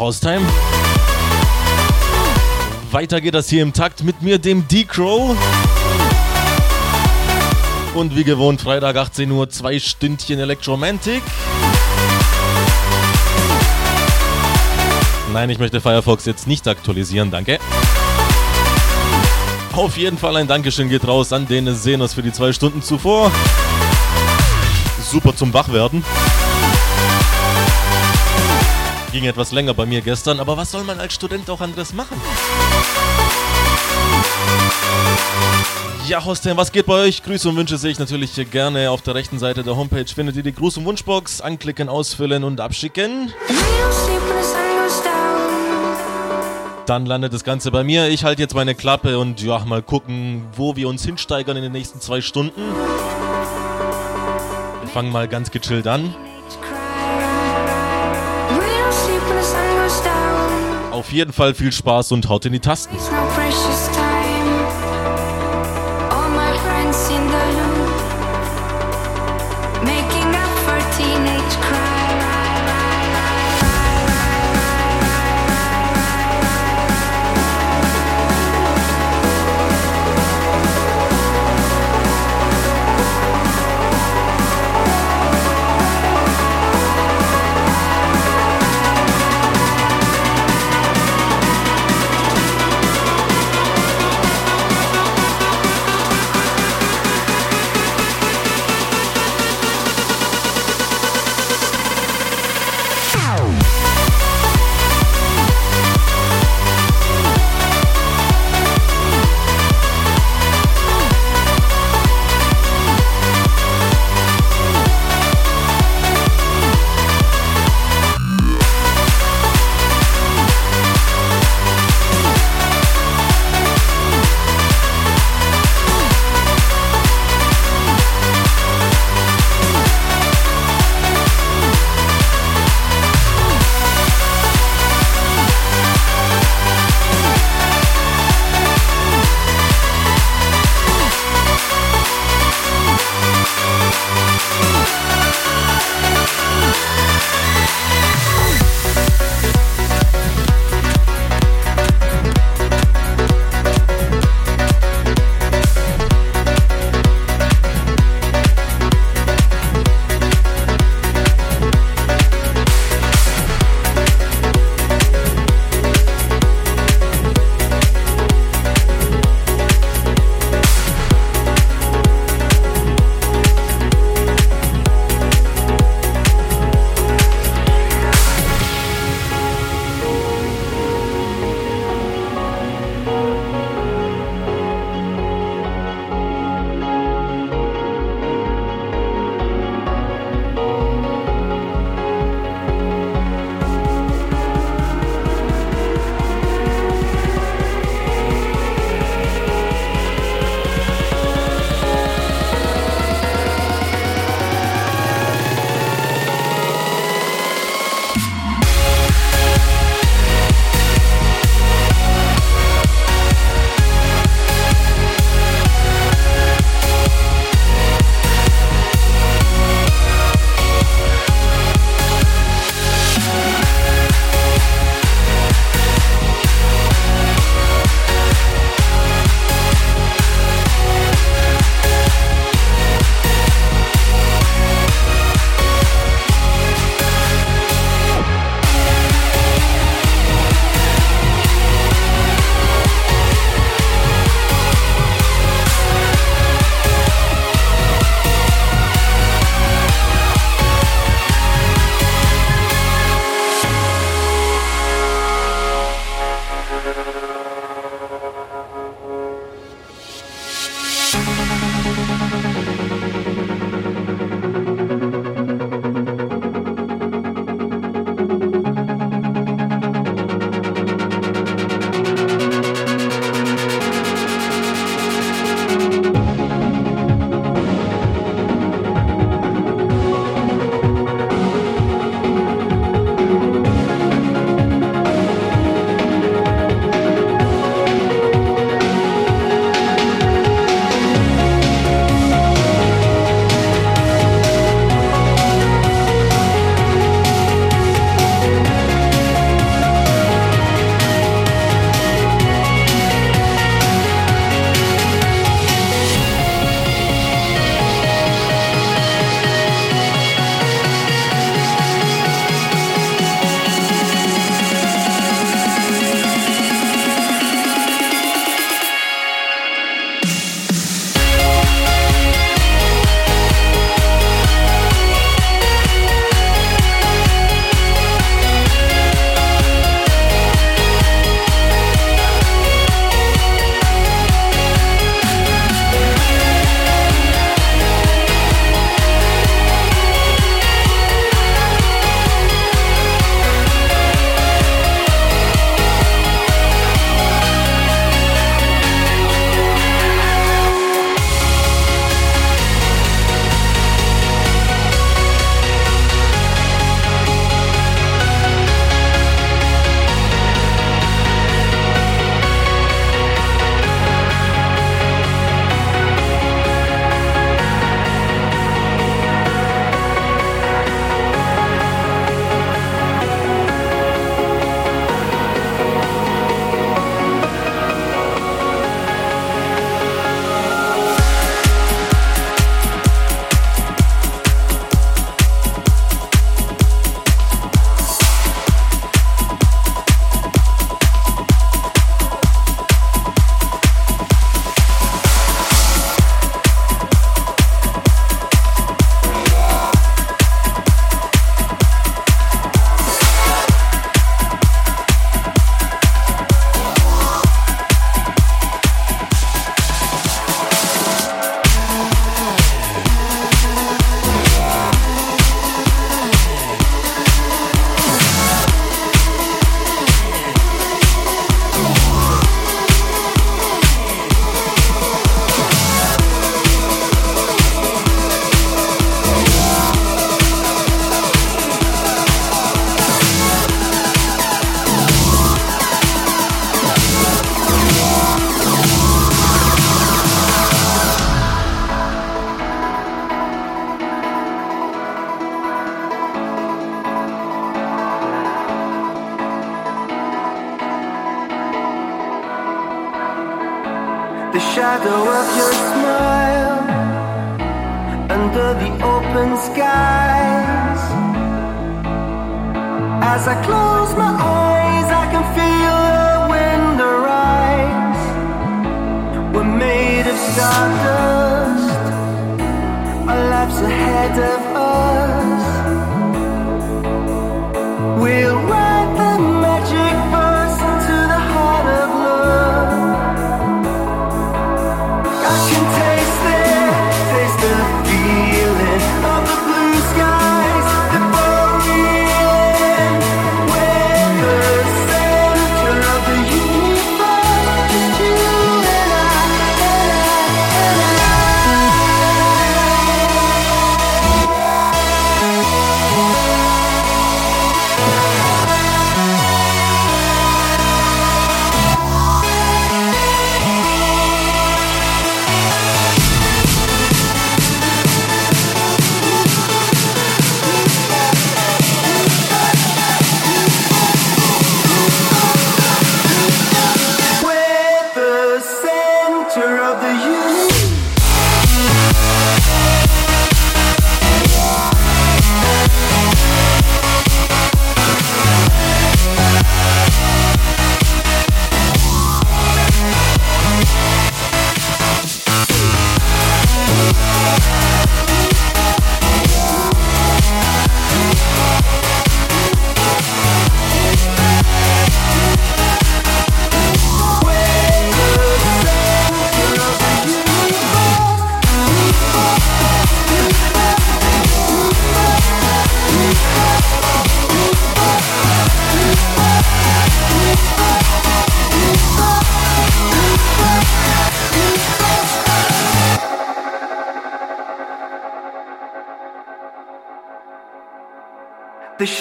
Haustime. Weiter geht das hier im Takt mit mir, dem D-Crow. Und wie gewohnt, Freitag 18 Uhr, zwei Stündchen Electromantic. Nein, ich möchte Firefox jetzt nicht aktualisieren, danke. Auf jeden Fall ein Dankeschön geht raus an den Senos für die zwei Stunden zuvor. Super zum Wachwerden. Ging etwas länger bei mir gestern, aber was soll man als Student auch anderes machen? Ja, Hostel, was geht bei euch? Grüße und Wünsche sehe ich natürlich gerne auf der rechten Seite der Homepage. Findet ihr die Gruß- und Wunschbox. Anklicken, ausfüllen und abschicken. Dann landet das Ganze bei mir. Ich halte jetzt meine Klappe und ja, mal gucken, wo wir uns hinsteigern in den nächsten zwei Stunden. Wir fangen mal ganz gechillt an. Auf jeden Fall viel Spaß und haut in die Tasten.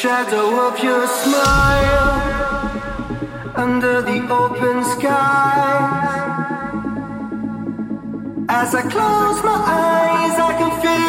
shadow of your smile under the open sky. As I close my eyes, I can feel.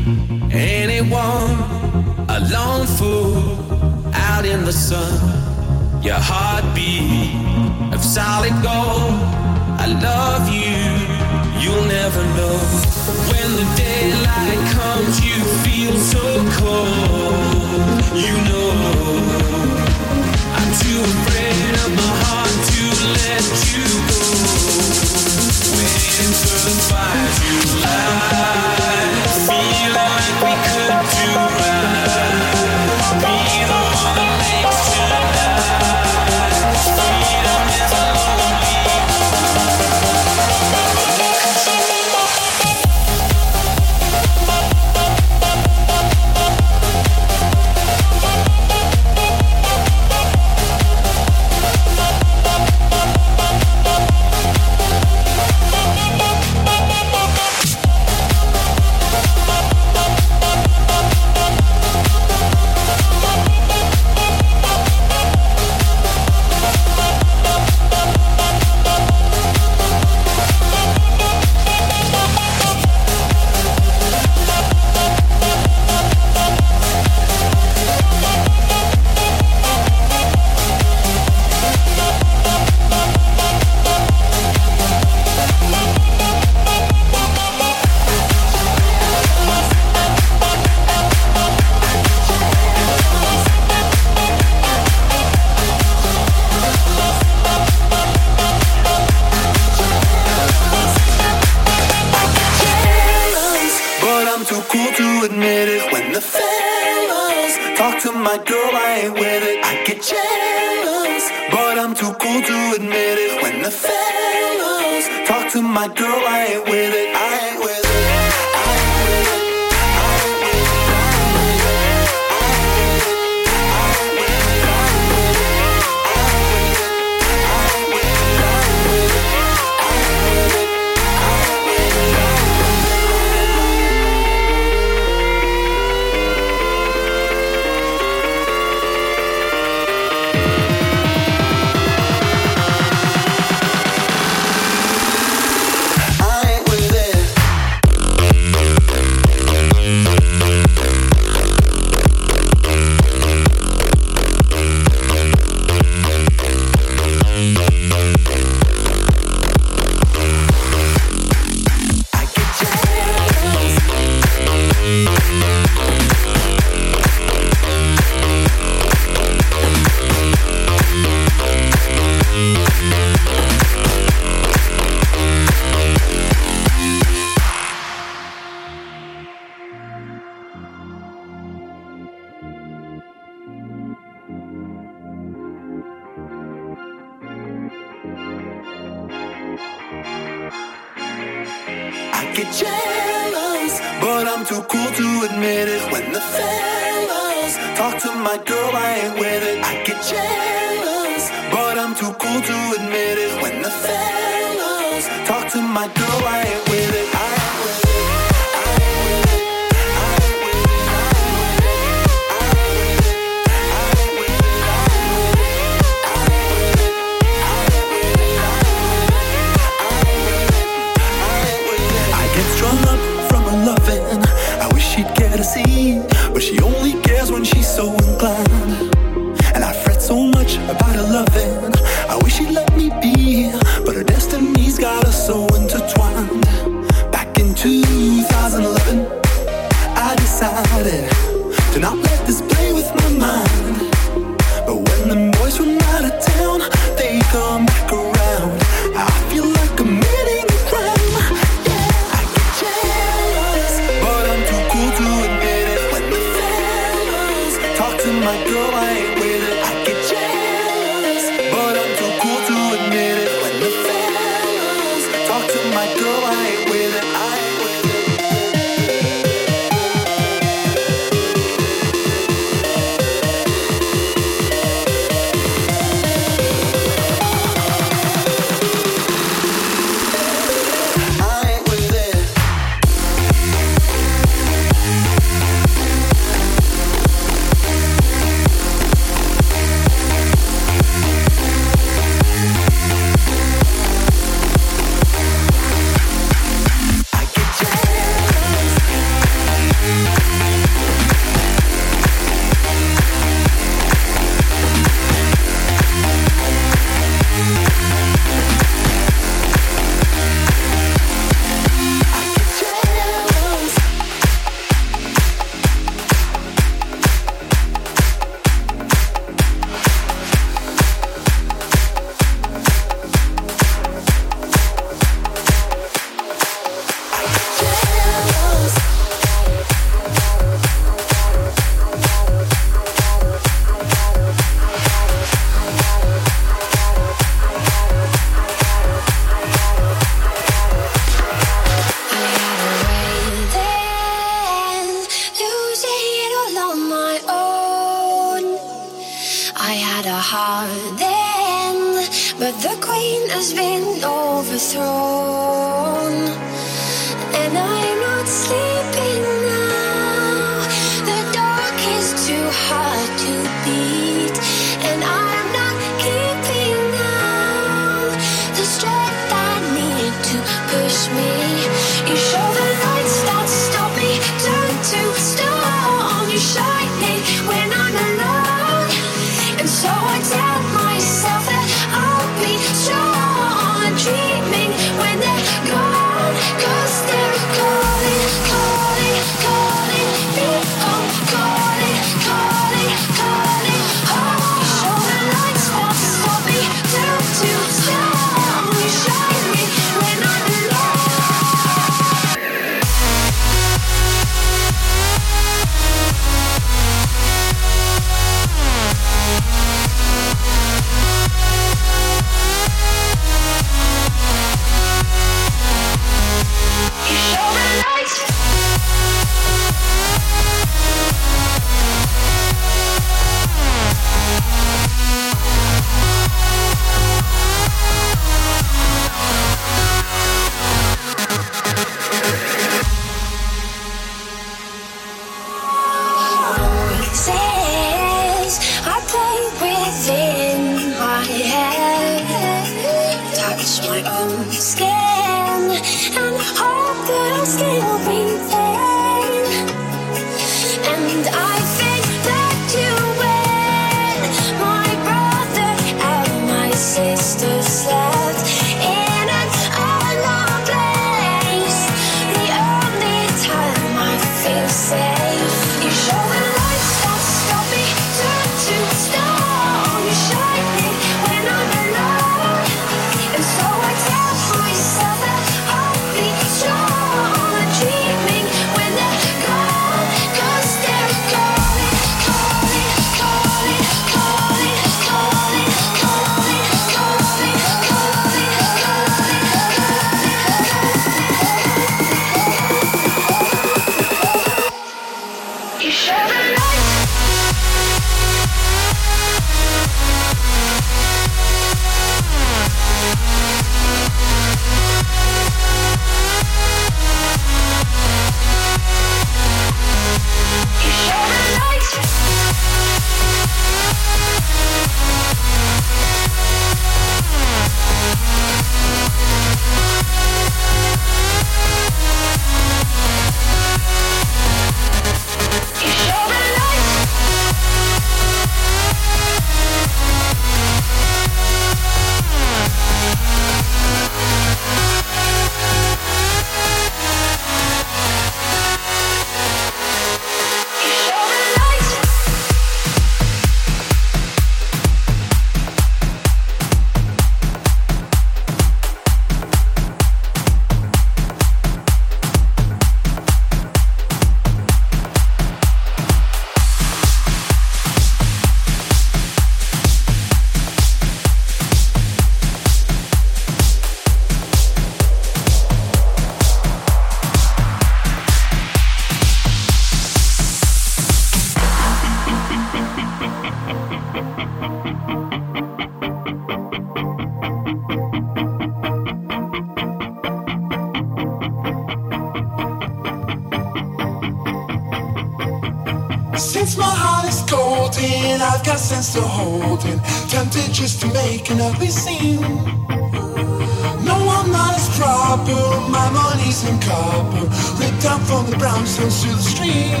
Brownstones to the stream.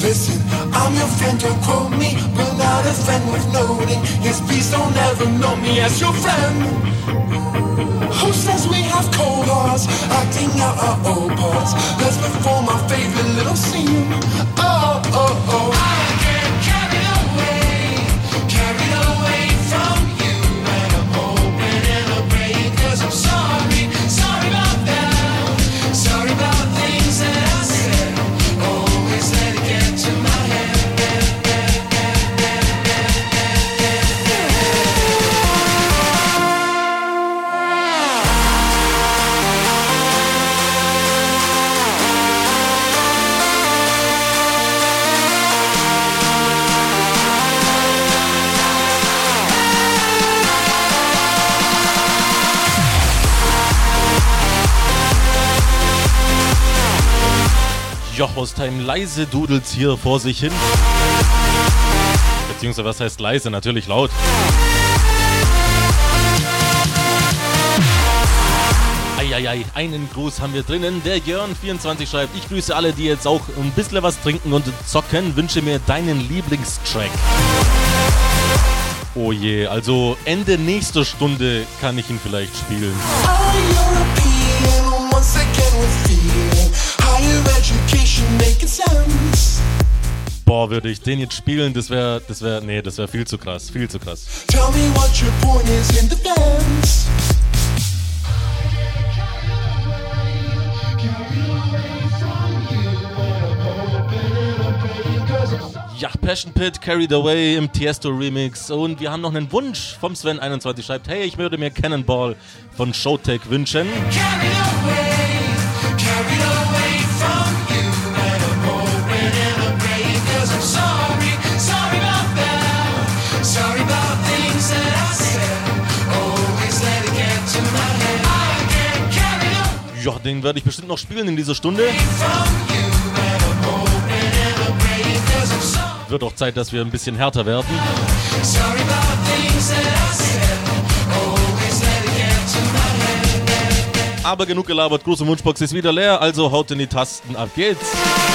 Listen, I'm your friend, don't quote me, but not a friend worth noting. Yes, please don't ever know me as your friend. Who says we have cold hearts, acting out our old parts? Let's perform our favorite little scene. Oh, Jochostheim leise dudelt's hier vor sich hin. Beziehungsweise was heißt leise? Natürlich laut. Eieiei, einen Gruß haben wir drinnen. Der Jörn24 schreibt, ich grüße alle, die jetzt auch ein bisschen was trinken und zocken. Wünsche mir deinen Lieblingstrack. Oh je, also Ende nächster Stunde kann ich ihn vielleicht spielen. Our Boah, würde ich den jetzt spielen, das wäre, das wäre, nee, das wäre viel zu krass, viel zu krass. Tell me what your point is in defense. Ja, Passion Pit, Carried Away im Tiesto Remix. Und wir haben noch einen Wunsch vom Sven21. Schreibt, hey, ich würde mir Cannonball von Showtech wünschen. Carried away, carried away den werde ich bestimmt noch spielen in dieser Stunde. Wird auch Zeit, dass wir ein bisschen härter werden. Aber genug gelabert, große Wunschbox ist wieder leer, also haut in die Tasten, ab geht's.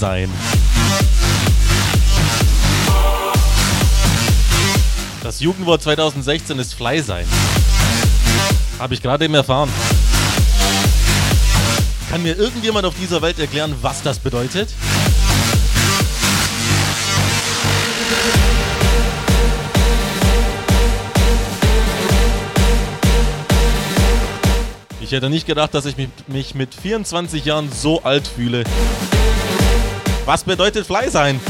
Sein. Das Jugendwort 2016 ist Fly sein. Habe ich gerade eben erfahren. Kann mir irgendjemand auf dieser Welt erklären, was das bedeutet? Ich hätte nicht gedacht, dass ich mich mit 24 Jahren so alt fühle. Was bedeutet Fly sein?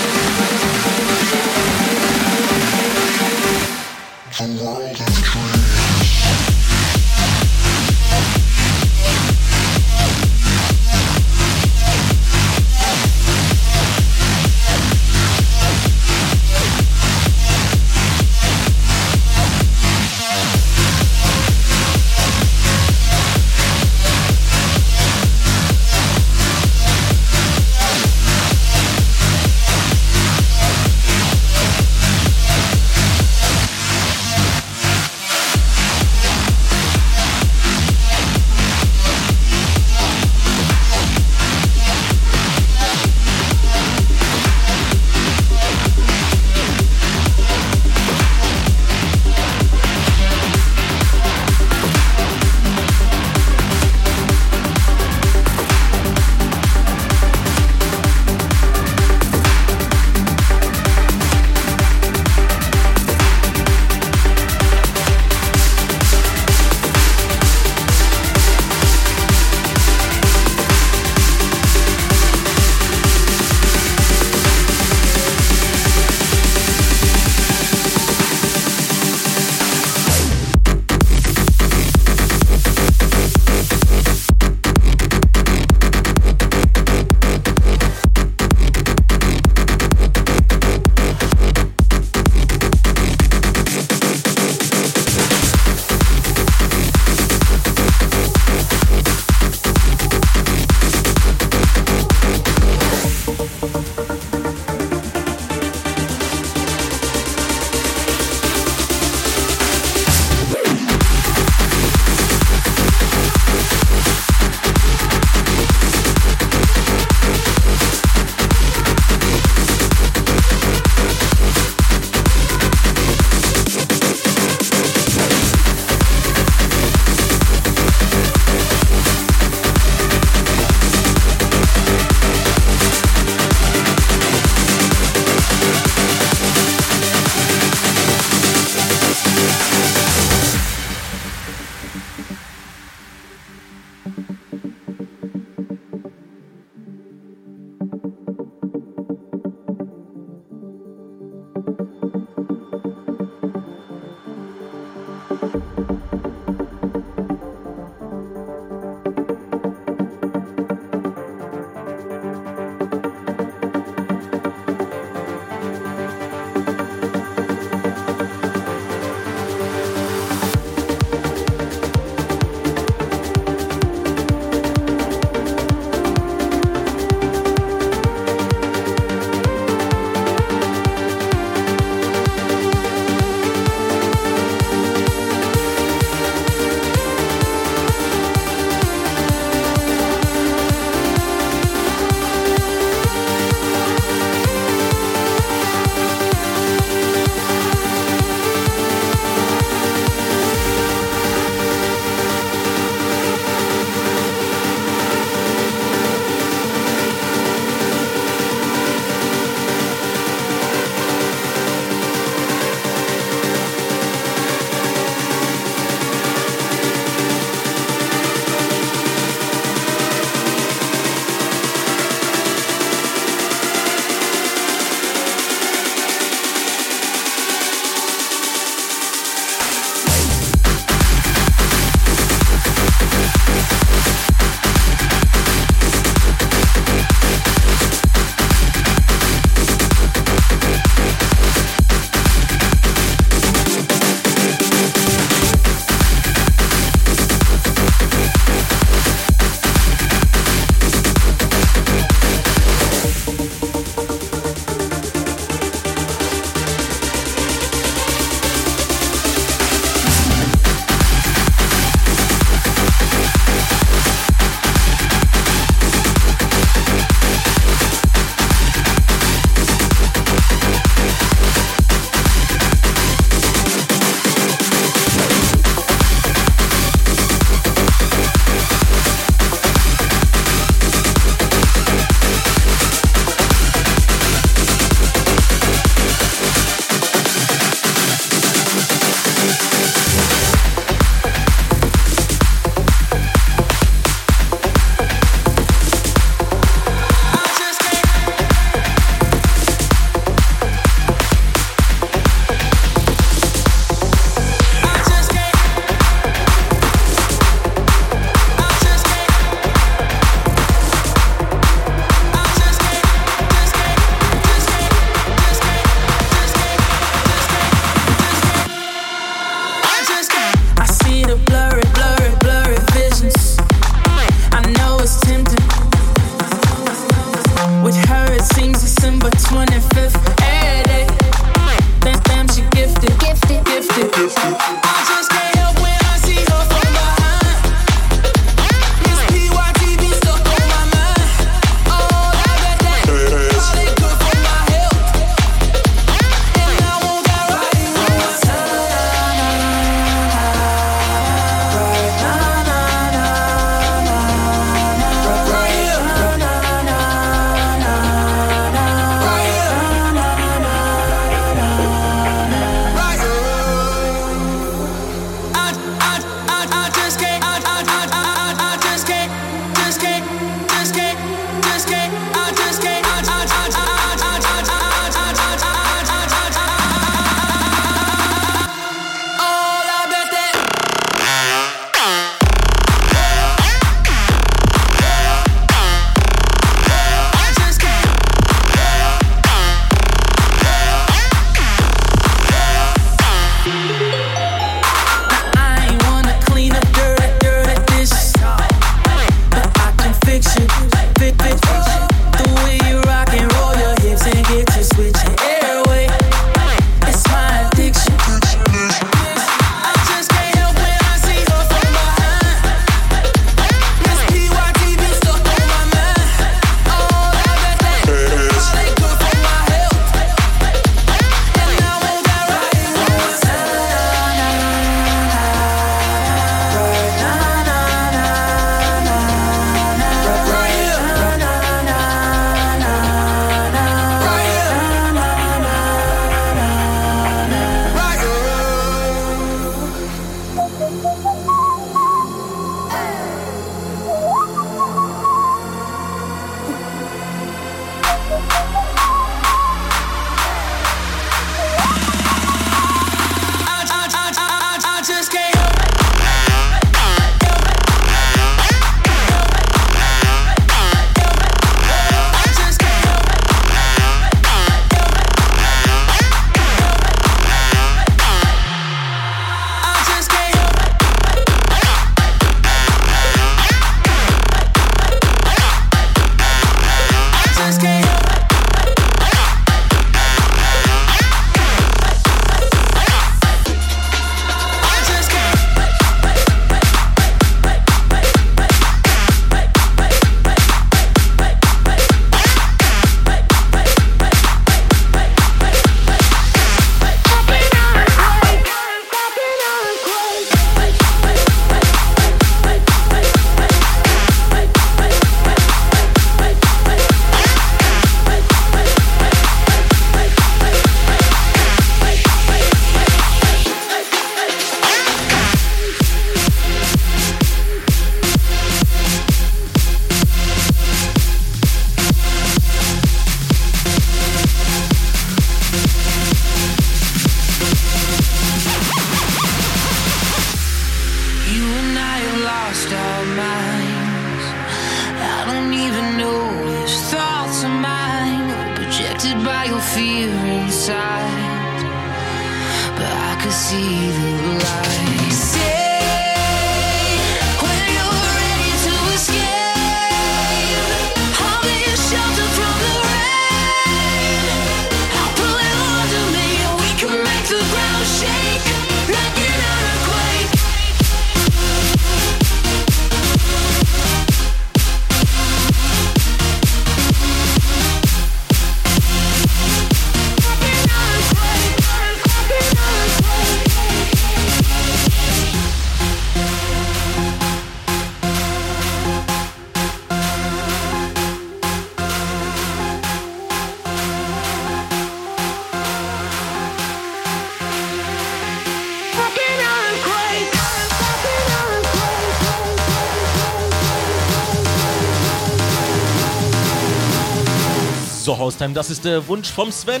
Haustime, das ist der Wunsch vom Sven.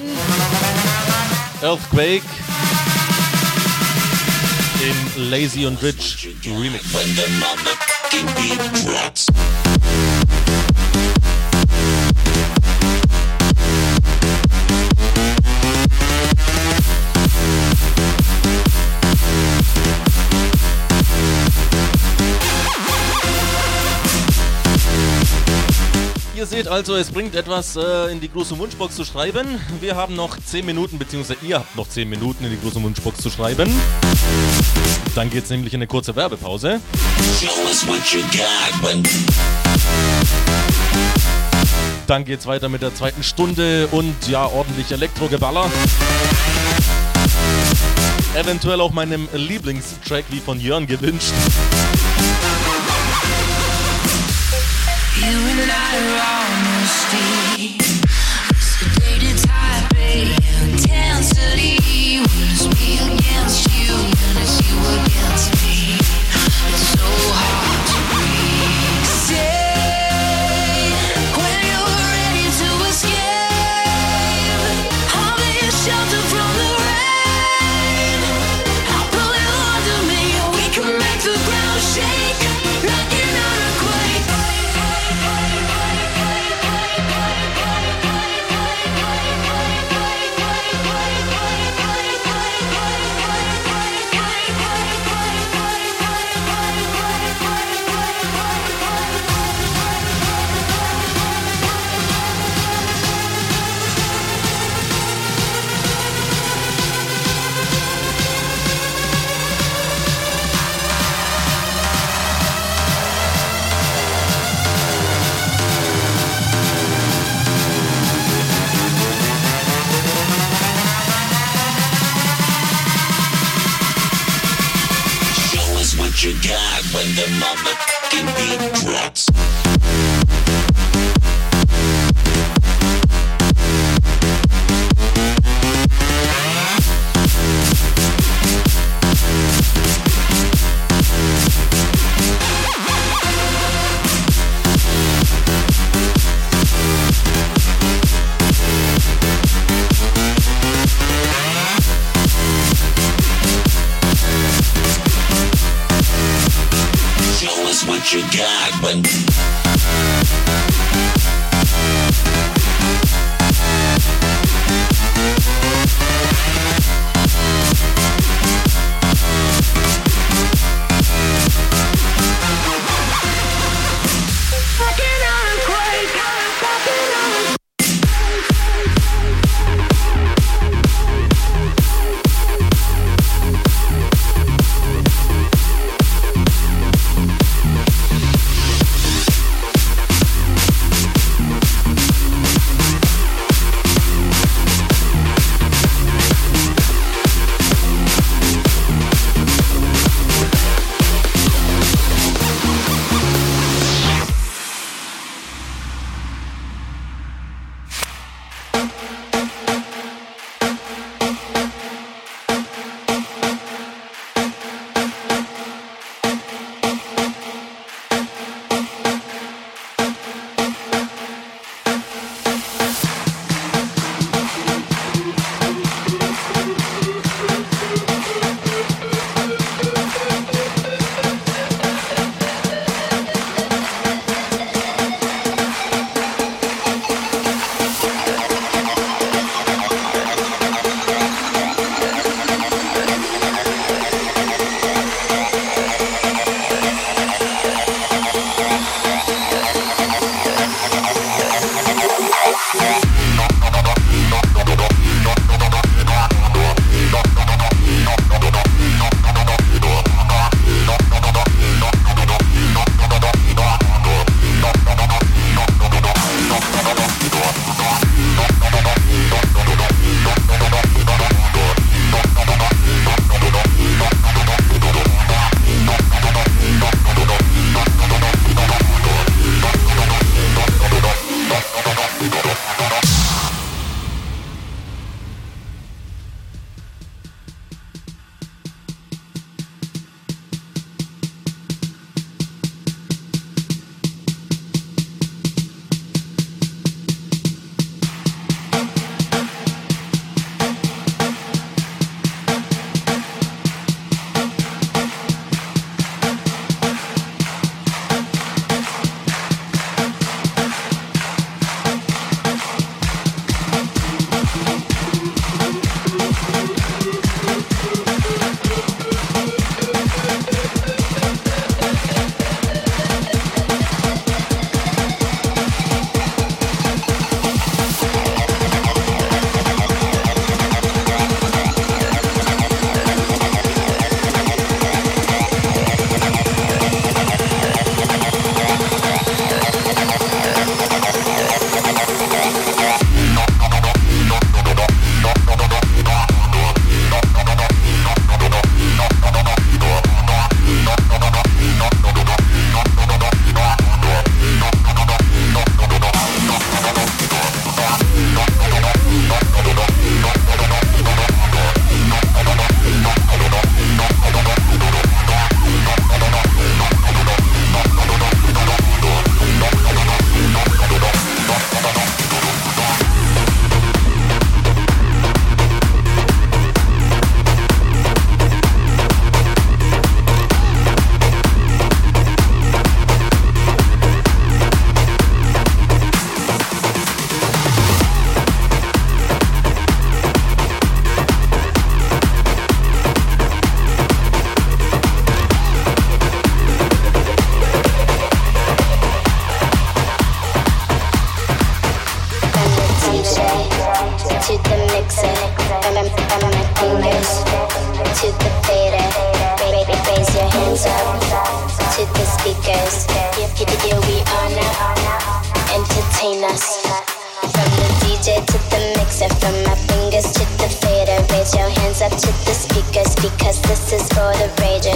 Earthquake in Lazy und Rich Remix. Seht also, es bringt etwas äh, in die große Wunschbox zu schreiben. Wir haben noch 10 Minuten, beziehungsweise ihr habt noch 10 Minuten in die große Wunschbox zu schreiben. Dann geht's nämlich in eine kurze Werbepause. Dann geht's weiter mit der zweiten Stunde und ja, ordentlich Elektrogeballer. Eventuell auch meinem Lieblingstrack wie von Jörn gewünscht. You and I are majesty.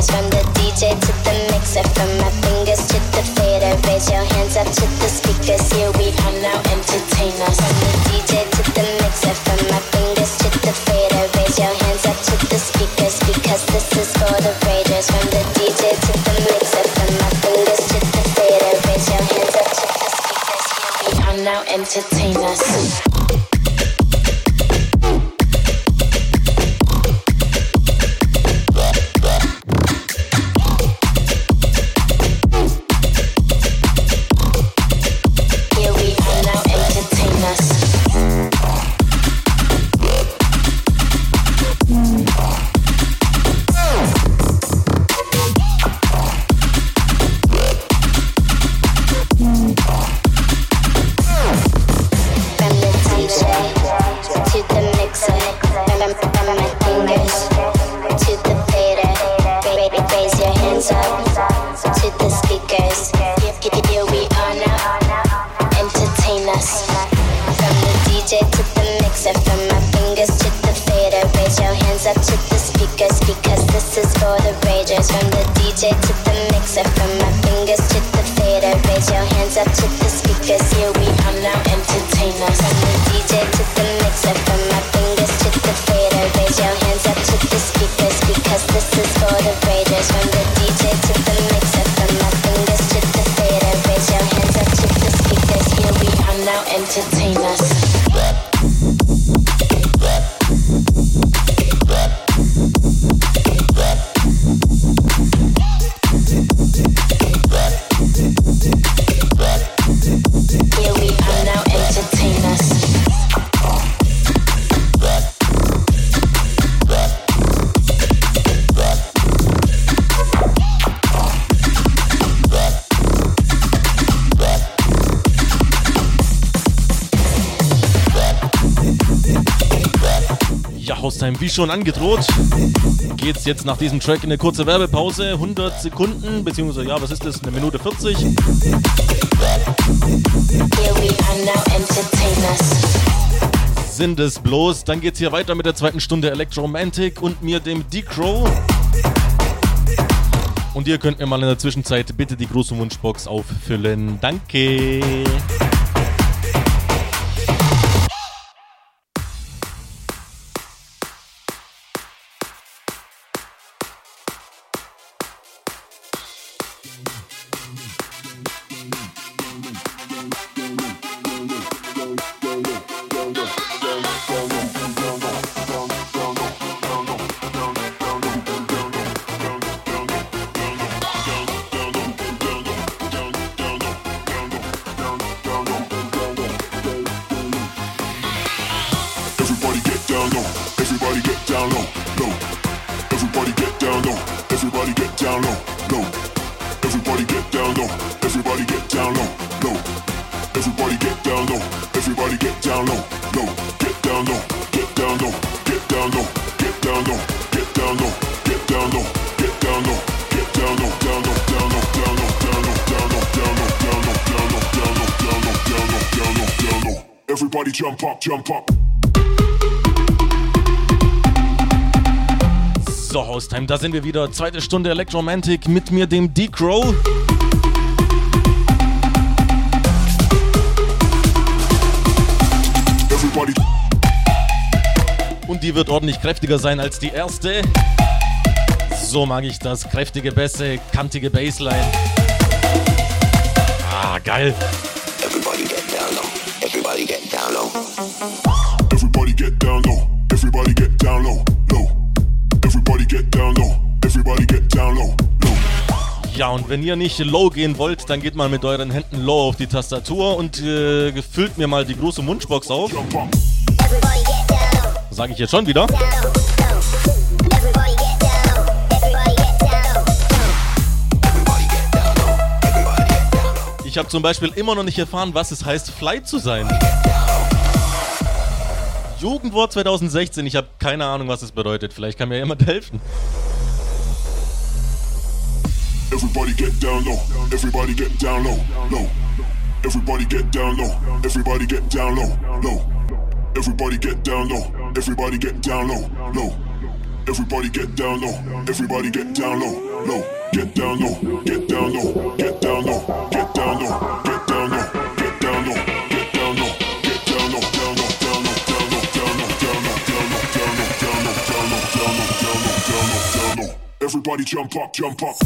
from the DJ to wie schon angedroht, geht es jetzt nach diesem Track in eine kurze Werbepause. 100 Sekunden, beziehungsweise, ja, was ist das? Eine Minute 40. Sind es bloß. Dann geht es hier weiter mit der zweiten Stunde Electromantic und mir dem D-Crow. Und ihr könnt mir mal in der Zwischenzeit bitte die große Wunschbox auffüllen. Danke. Everybody jump up, jump up. So, Haustime, da sind wir wieder. Zweite Stunde Electromantic mit mir, dem D-Crow. Und die wird ordentlich kräftiger sein als die erste. So mag ich das. Kräftige Bässe, kantige Bassline. Ah, geil. Ja, und wenn ihr nicht low gehen wollt, dann geht mal mit euren Händen low auf die Tastatur und äh, füllt mir mal die große Munchbox auf. Sage ich jetzt schon wieder. Ich habe zum Beispiel immer noch nicht erfahren, was es heißt, Fly zu sein. Jugendwort 2016. Ich habe keine Ahnung, was es bedeutet. Vielleicht kann mir jemand helfen. Everybody get down low. Everybody get down low. Low. Everybody get down low. Everybody get down low. Low. Everybody get down low. Everybody get down low. Low. Everybody get down low. Everybody get down low. Low. Get down low. Get down low. Get down low. Get down low. Get down low. Everybody jump up. Jump up.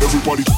Everybody.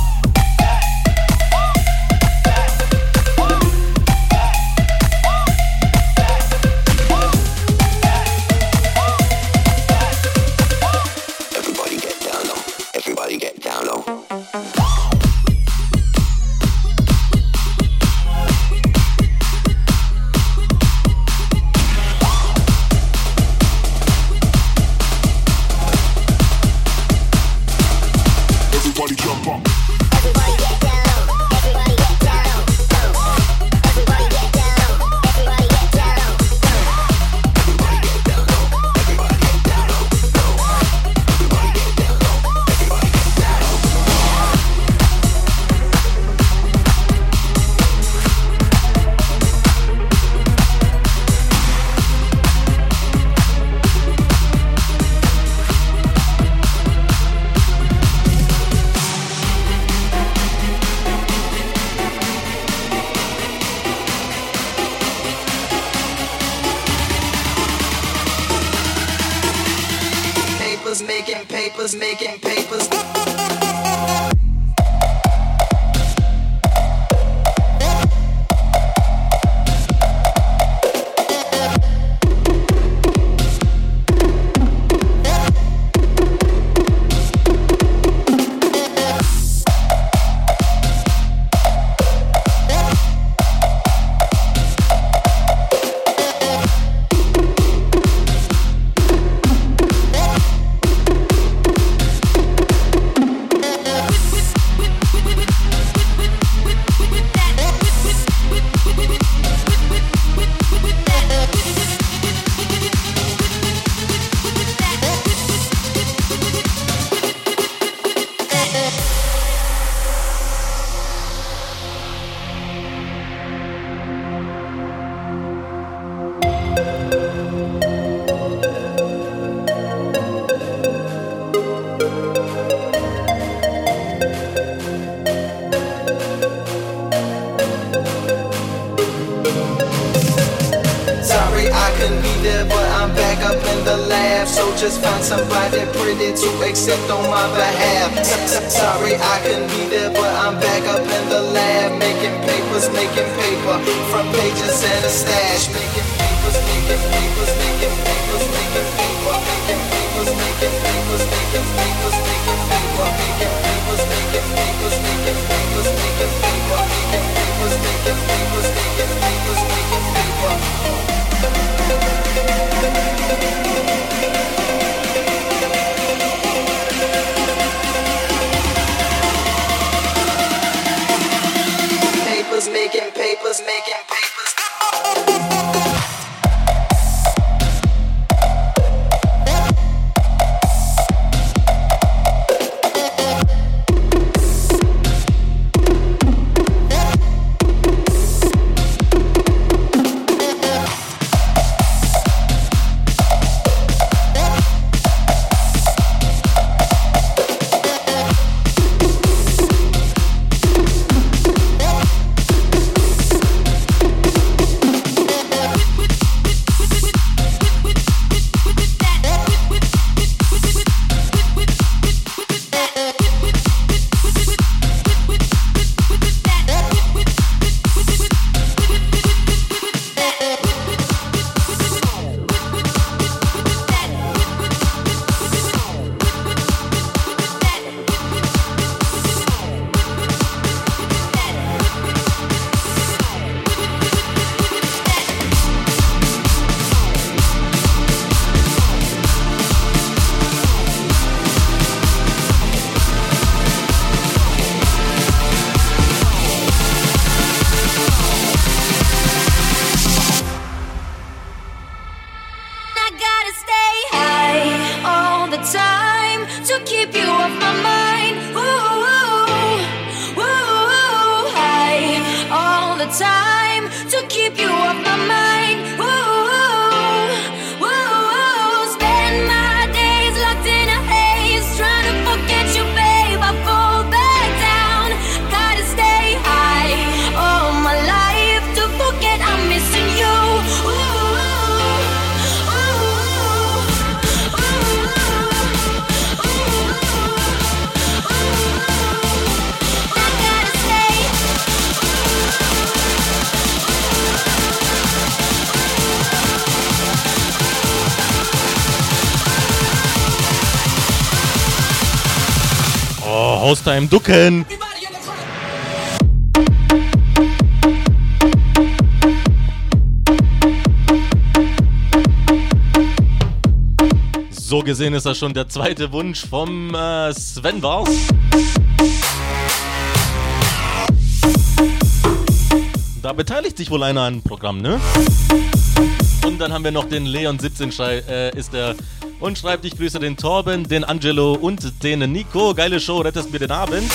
se beim Ducken. So gesehen ist das schon der zweite Wunsch vom äh, Sven Wars. Da beteiligt sich wohl einer an einem Programm, ne? Und dann haben wir noch den Leon 17 äh, ist der und schreibt, ich grüße den Torben, den Angelo und den Nico. Geile Show, rettest mir den Abend.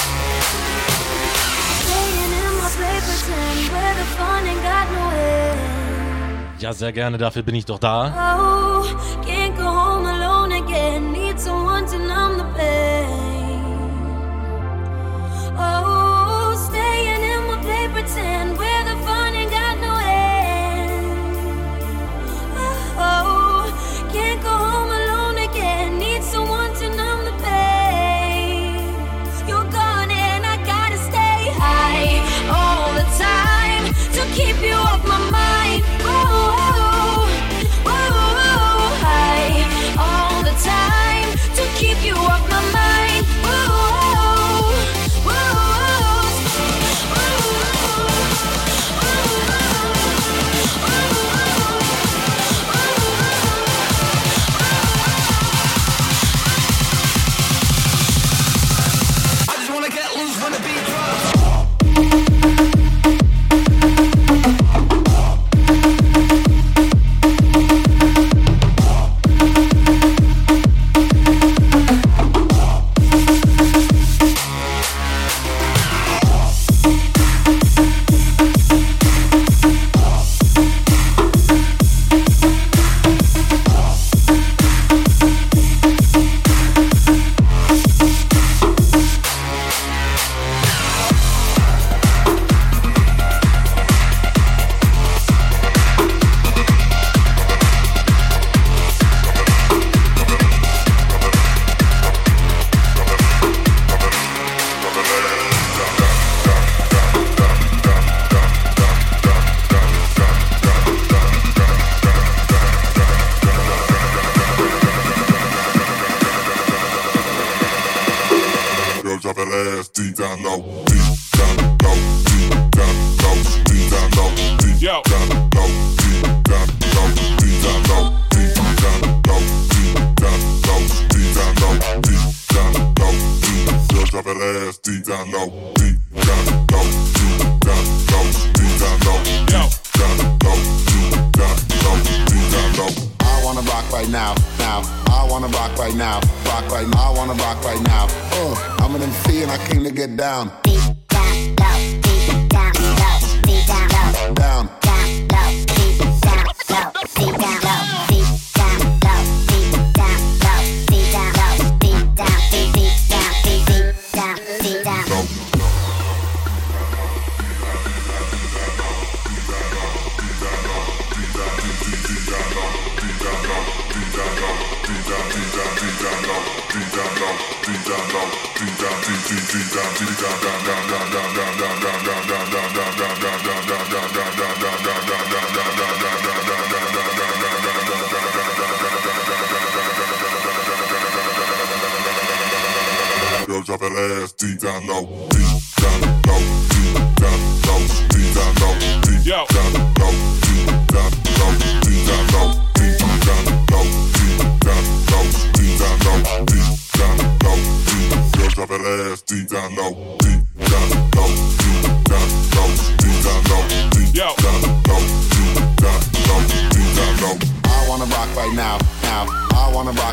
Ja, sehr gerne, dafür bin ich doch da.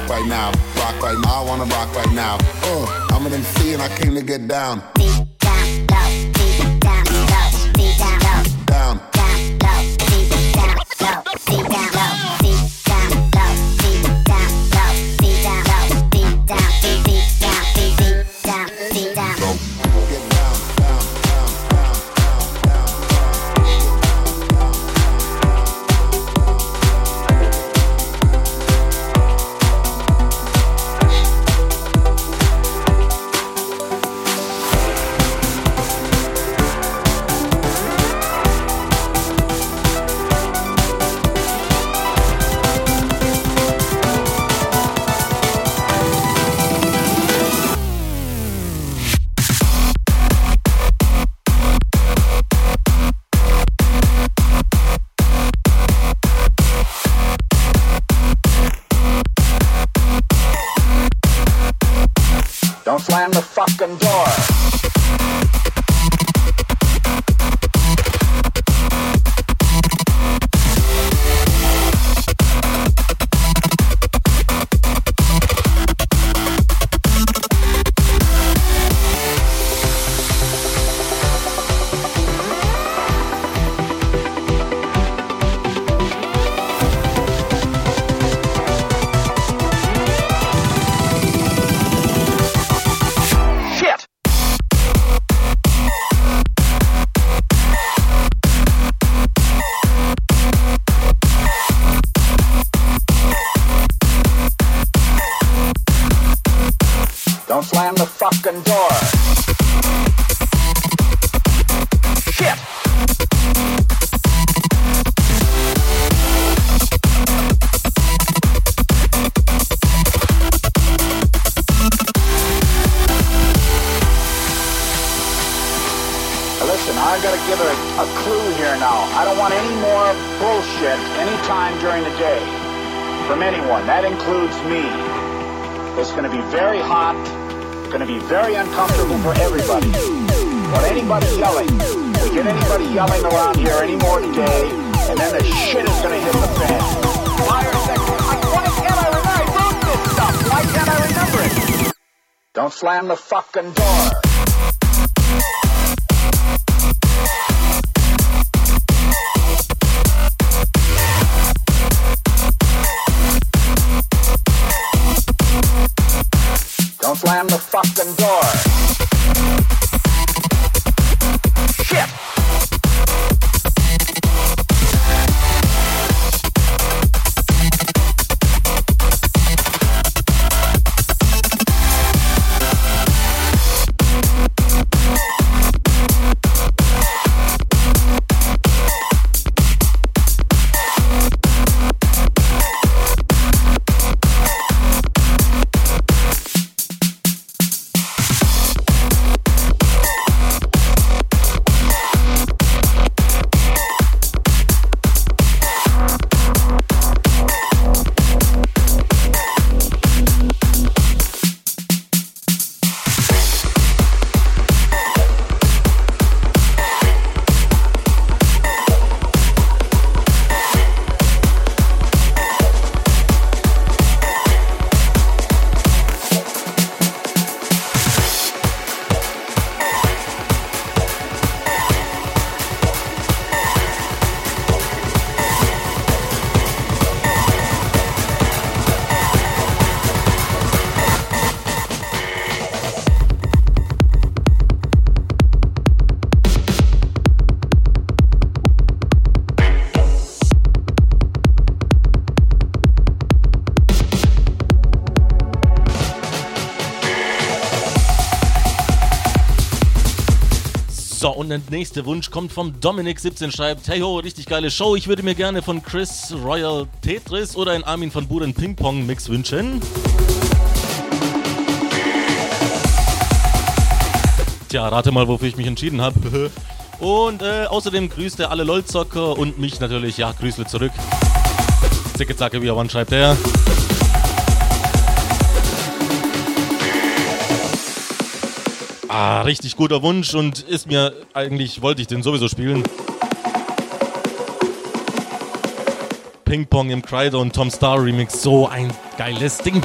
right now. Rock right now. I wanna rock right now. Uh, I'm an MC and I came to get down. Fucking door. Der nächste Wunsch kommt vom Dominik17, schreibt, hey ho, richtig geile Show, ich würde mir gerne von Chris Royal Tetris oder ein Armin von Buren Ping Pong Mix wünschen. Tja, rate mal, wofür ich mich entschieden habe. Und äh, außerdem grüßt er alle LOL-Zocker und mich natürlich, ja, Grüßle zurück. Zicke zacke wie er wann schreibt er. Ah, richtig guter Wunsch und ist mir eigentlich, wollte ich den sowieso spielen. Ping Pong im Kryder und Tom Star Remix, so ein geiles Ding.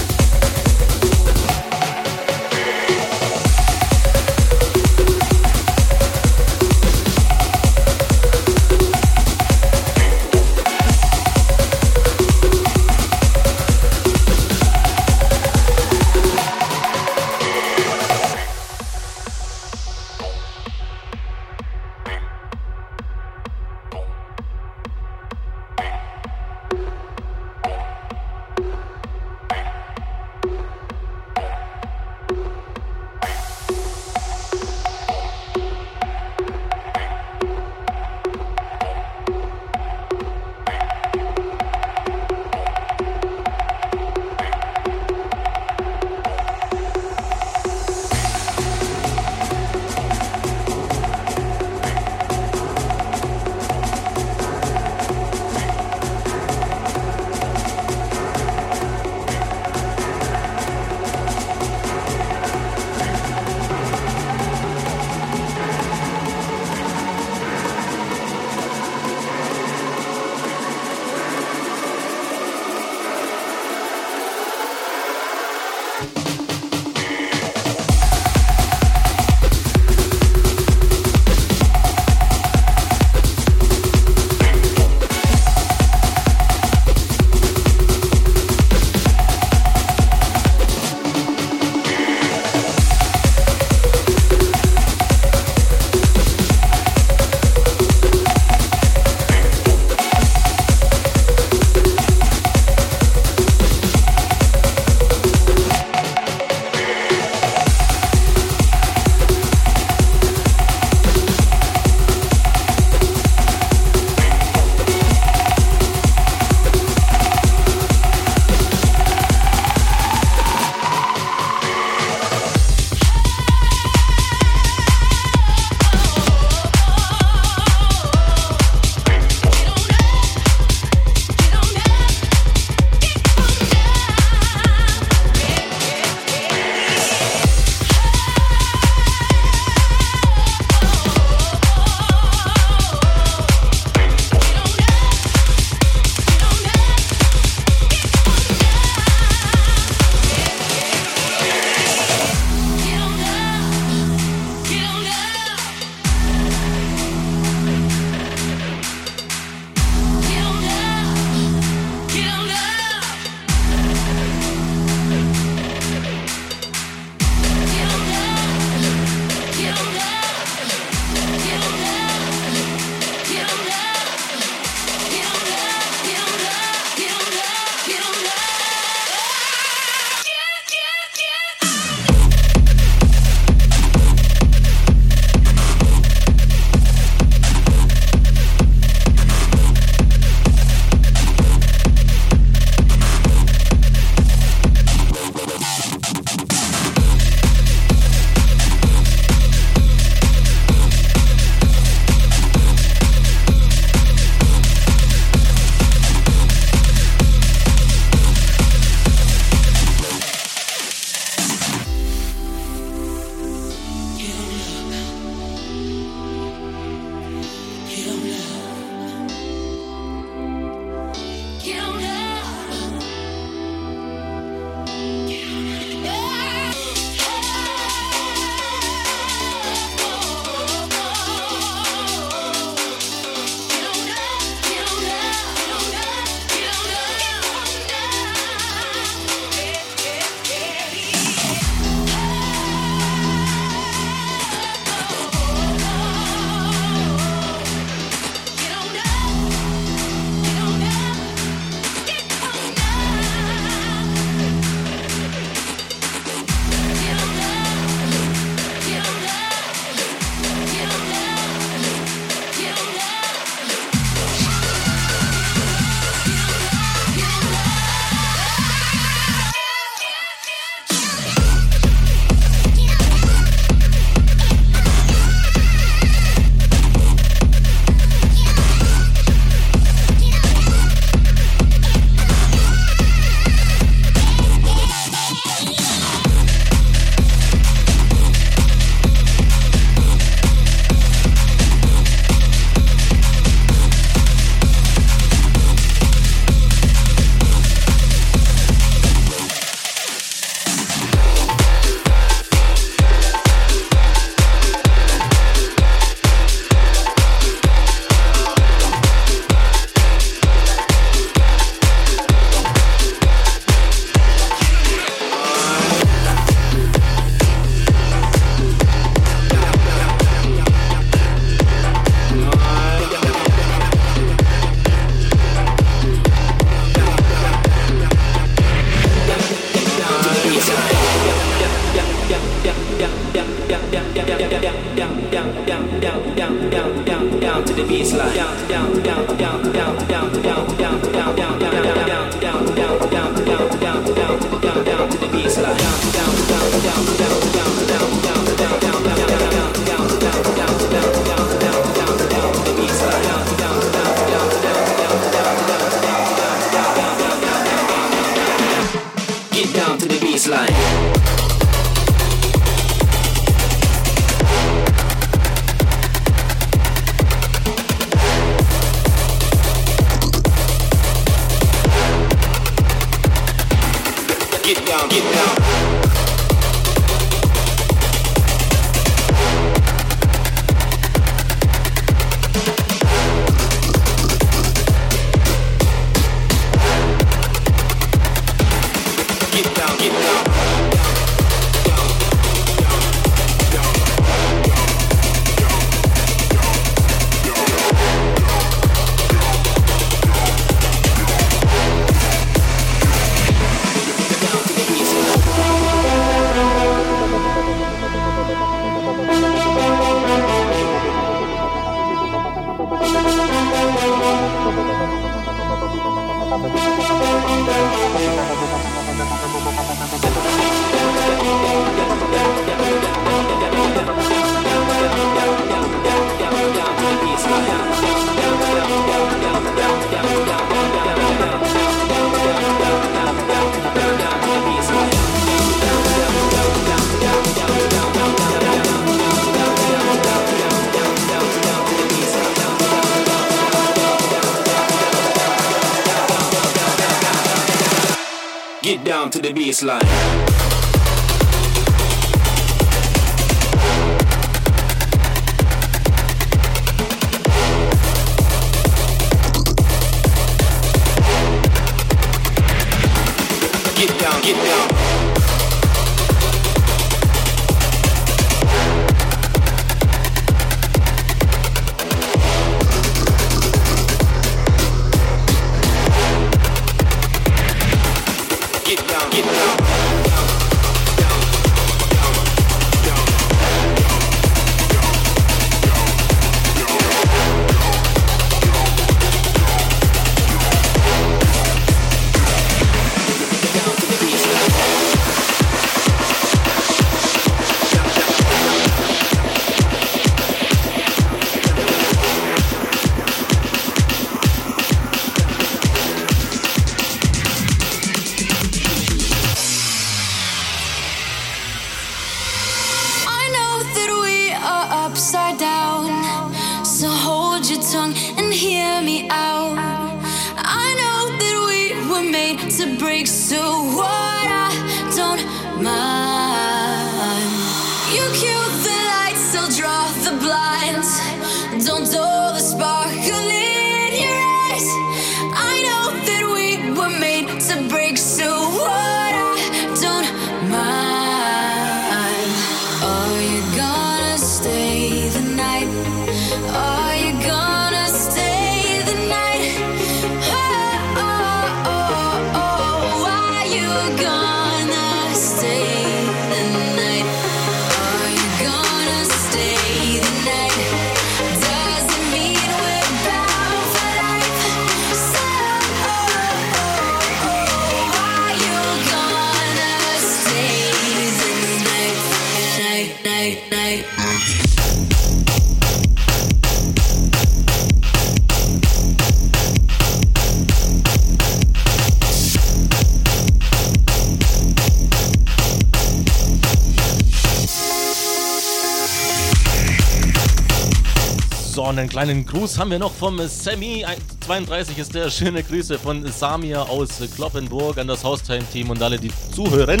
Einen kleinen Gruß haben wir noch vom Sammy. 32 ist der. Schöne Grüße von Samir aus Kloppenburg an das Haustime-Team und alle, die zuhören.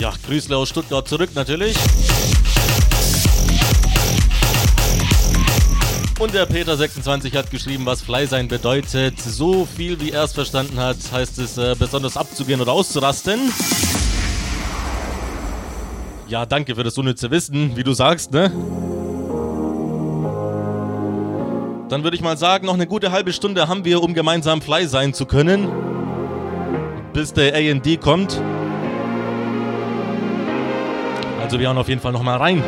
Ja, Grüßle aus Stuttgart zurück natürlich. Und der Peter26 hat geschrieben, was Fly sein bedeutet. So viel wie er es verstanden hat, heißt es äh, besonders abzugehen oder auszurasten. Ja, danke für das unnütze Wissen, wie du sagst, ne? Dann würde ich mal sagen, noch eine gute halbe Stunde haben wir, um gemeinsam Fly sein zu können. Bis der AD kommt. Also wir hauen auf jeden Fall noch mal rein.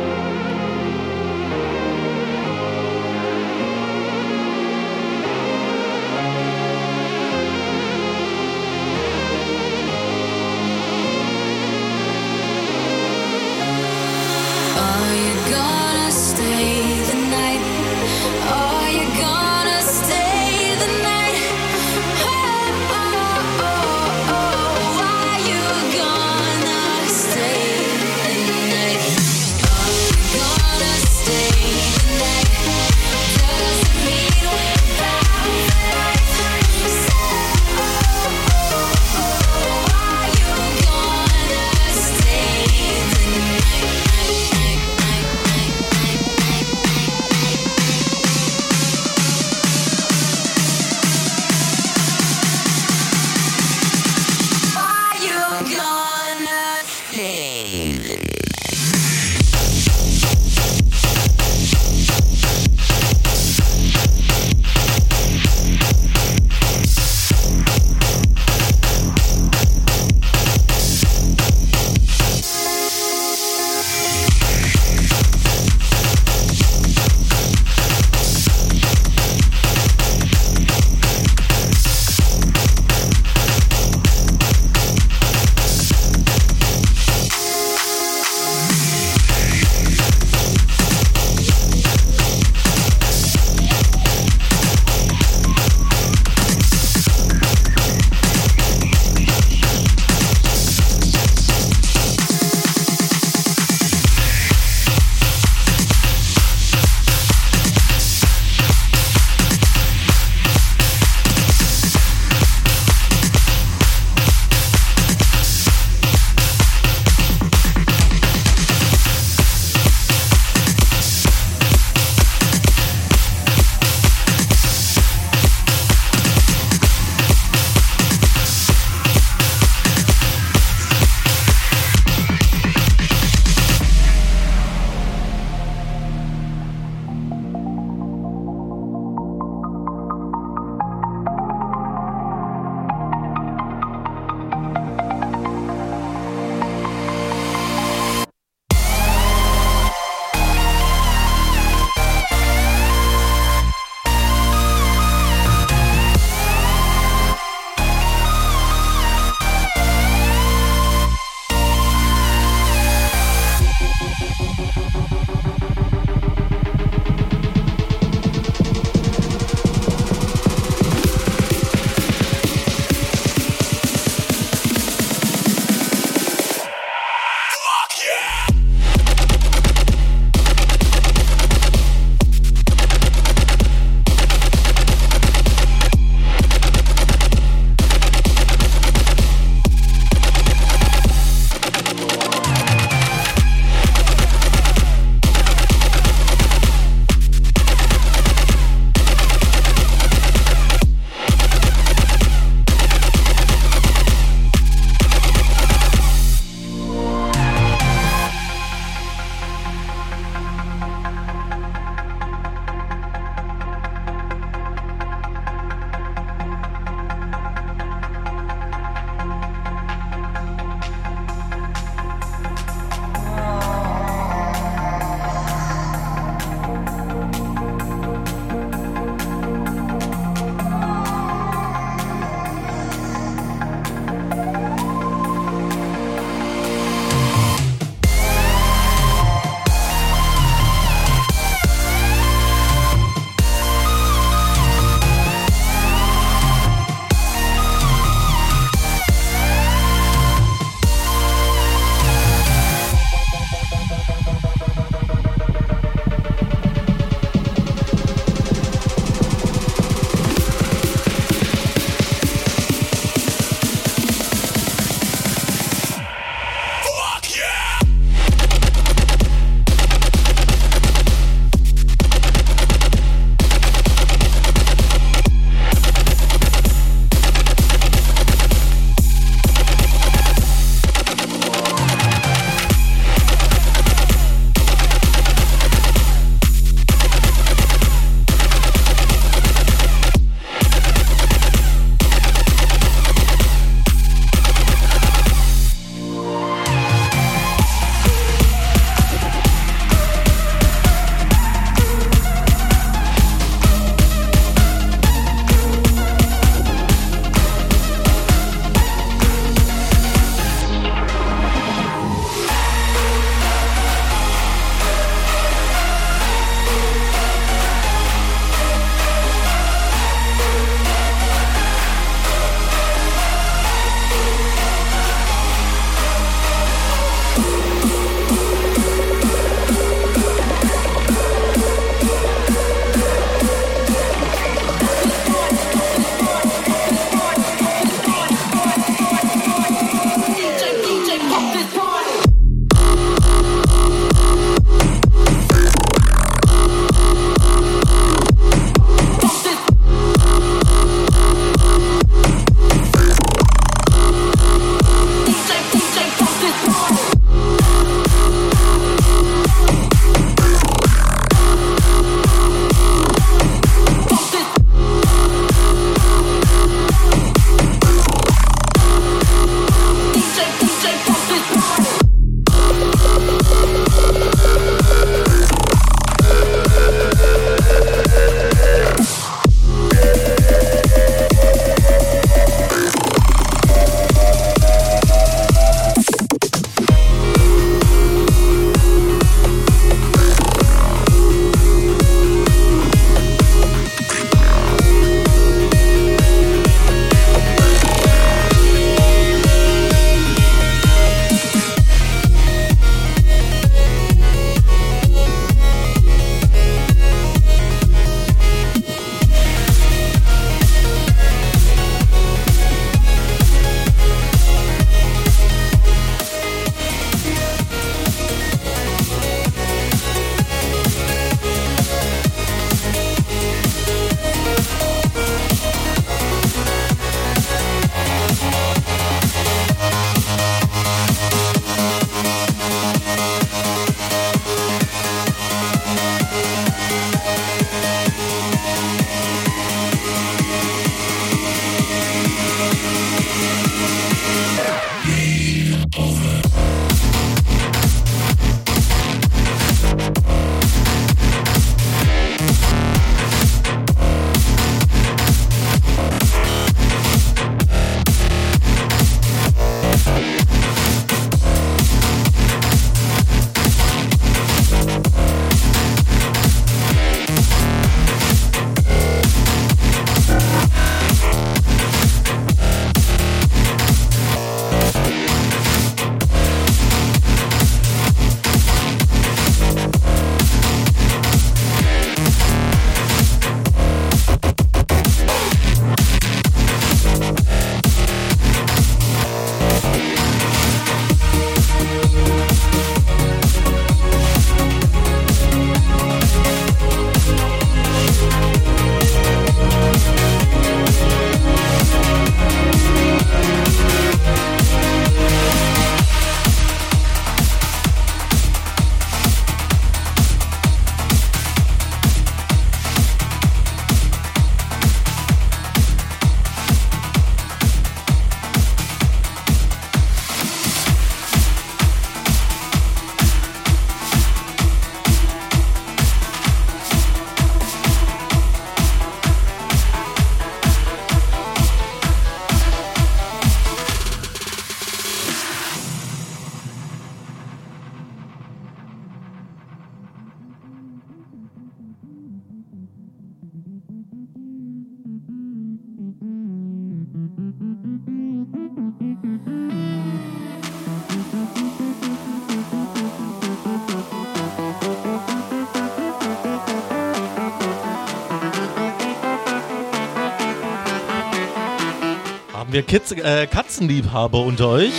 Haben wir Kids, äh, Katzenliebhaber unter euch?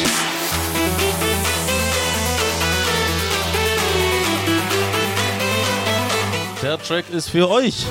Der Track ist für euch.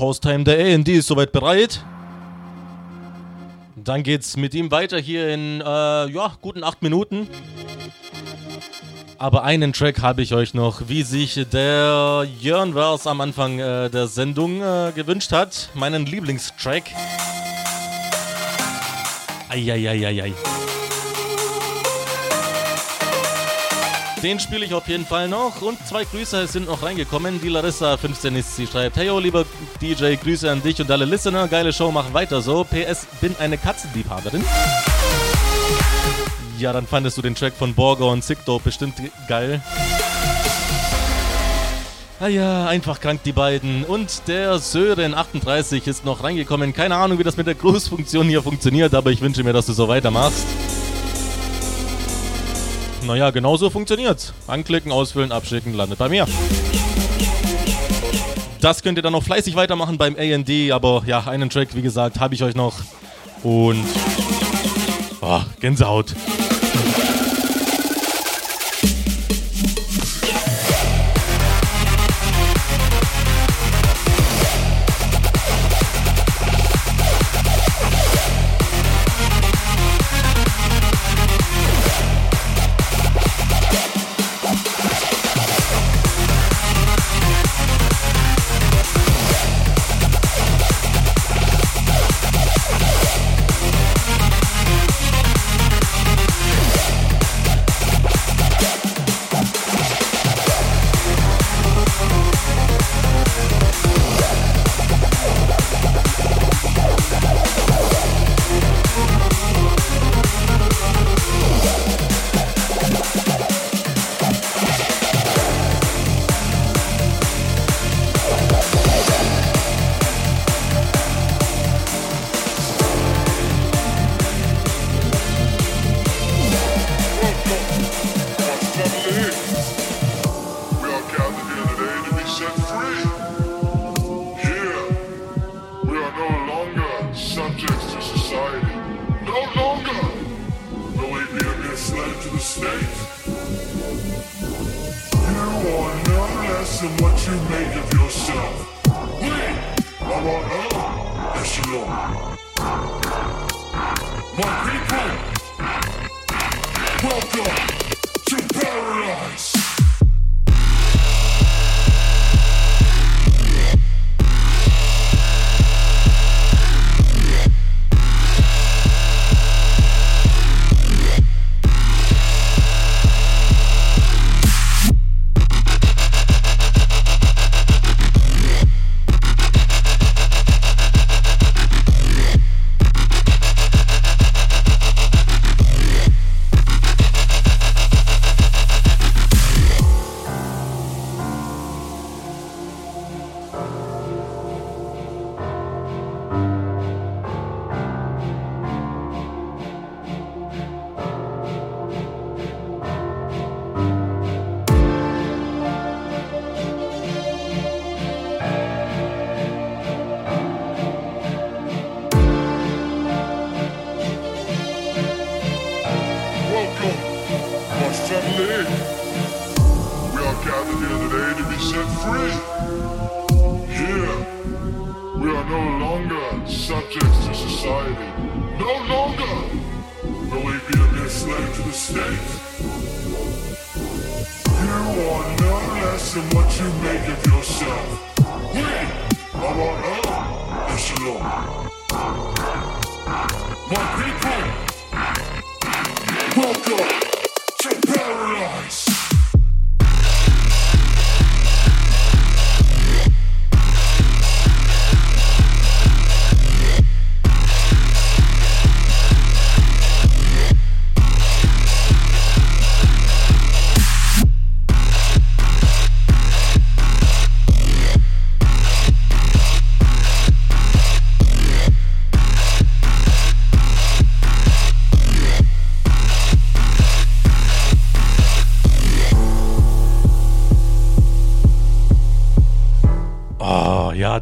Haustime der A&D ist soweit bereit. Dann geht's mit ihm weiter hier in, äh, ja, guten acht Minuten. Aber einen Track habe ich euch noch, wie sich der Jörn Wers am Anfang äh, der Sendung äh, gewünscht hat. Meinen Lieblingstrack. Eieieiei. Den spiele ich auf jeden Fall noch. Und zwei Grüße sind noch reingekommen. Die Larissa15 ist, sie schreibt: Hey, yo, lieber DJ, Grüße an dich und alle Listener. Geile Show, mach weiter so. PS, bin eine Katzenliebhaberin. Ja, dann fandest du den Track von Borger und Sickdope bestimmt geil. Ah ja, einfach krank die beiden. Und der Sören38 ist noch reingekommen. Keine Ahnung, wie das mit der Grußfunktion hier funktioniert, aber ich wünsche mir, dass du so weitermachst. Naja, genauso funktioniert's. Anklicken, ausfüllen, abschicken, landet bei mir. Das könnt ihr dann noch fleißig weitermachen beim AD, aber ja, einen Track, wie gesagt, habe ich euch noch. Und. Oh, Gänsehaut.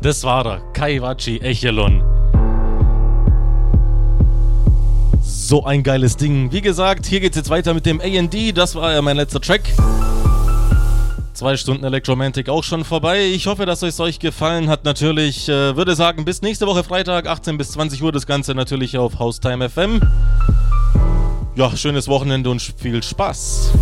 Das war er. Kaiwachi Echelon. So ein geiles Ding. Wie gesagt, hier geht's jetzt weiter mit dem AD. Das war ja mein letzter Track. Zwei Stunden Electromantic auch schon vorbei. Ich hoffe, dass es euch gefallen hat. Natürlich äh, würde sagen, bis nächste Woche Freitag, 18 bis 20 Uhr, das Ganze natürlich auf Haustime FM. Ja, schönes Wochenende und viel Spaß.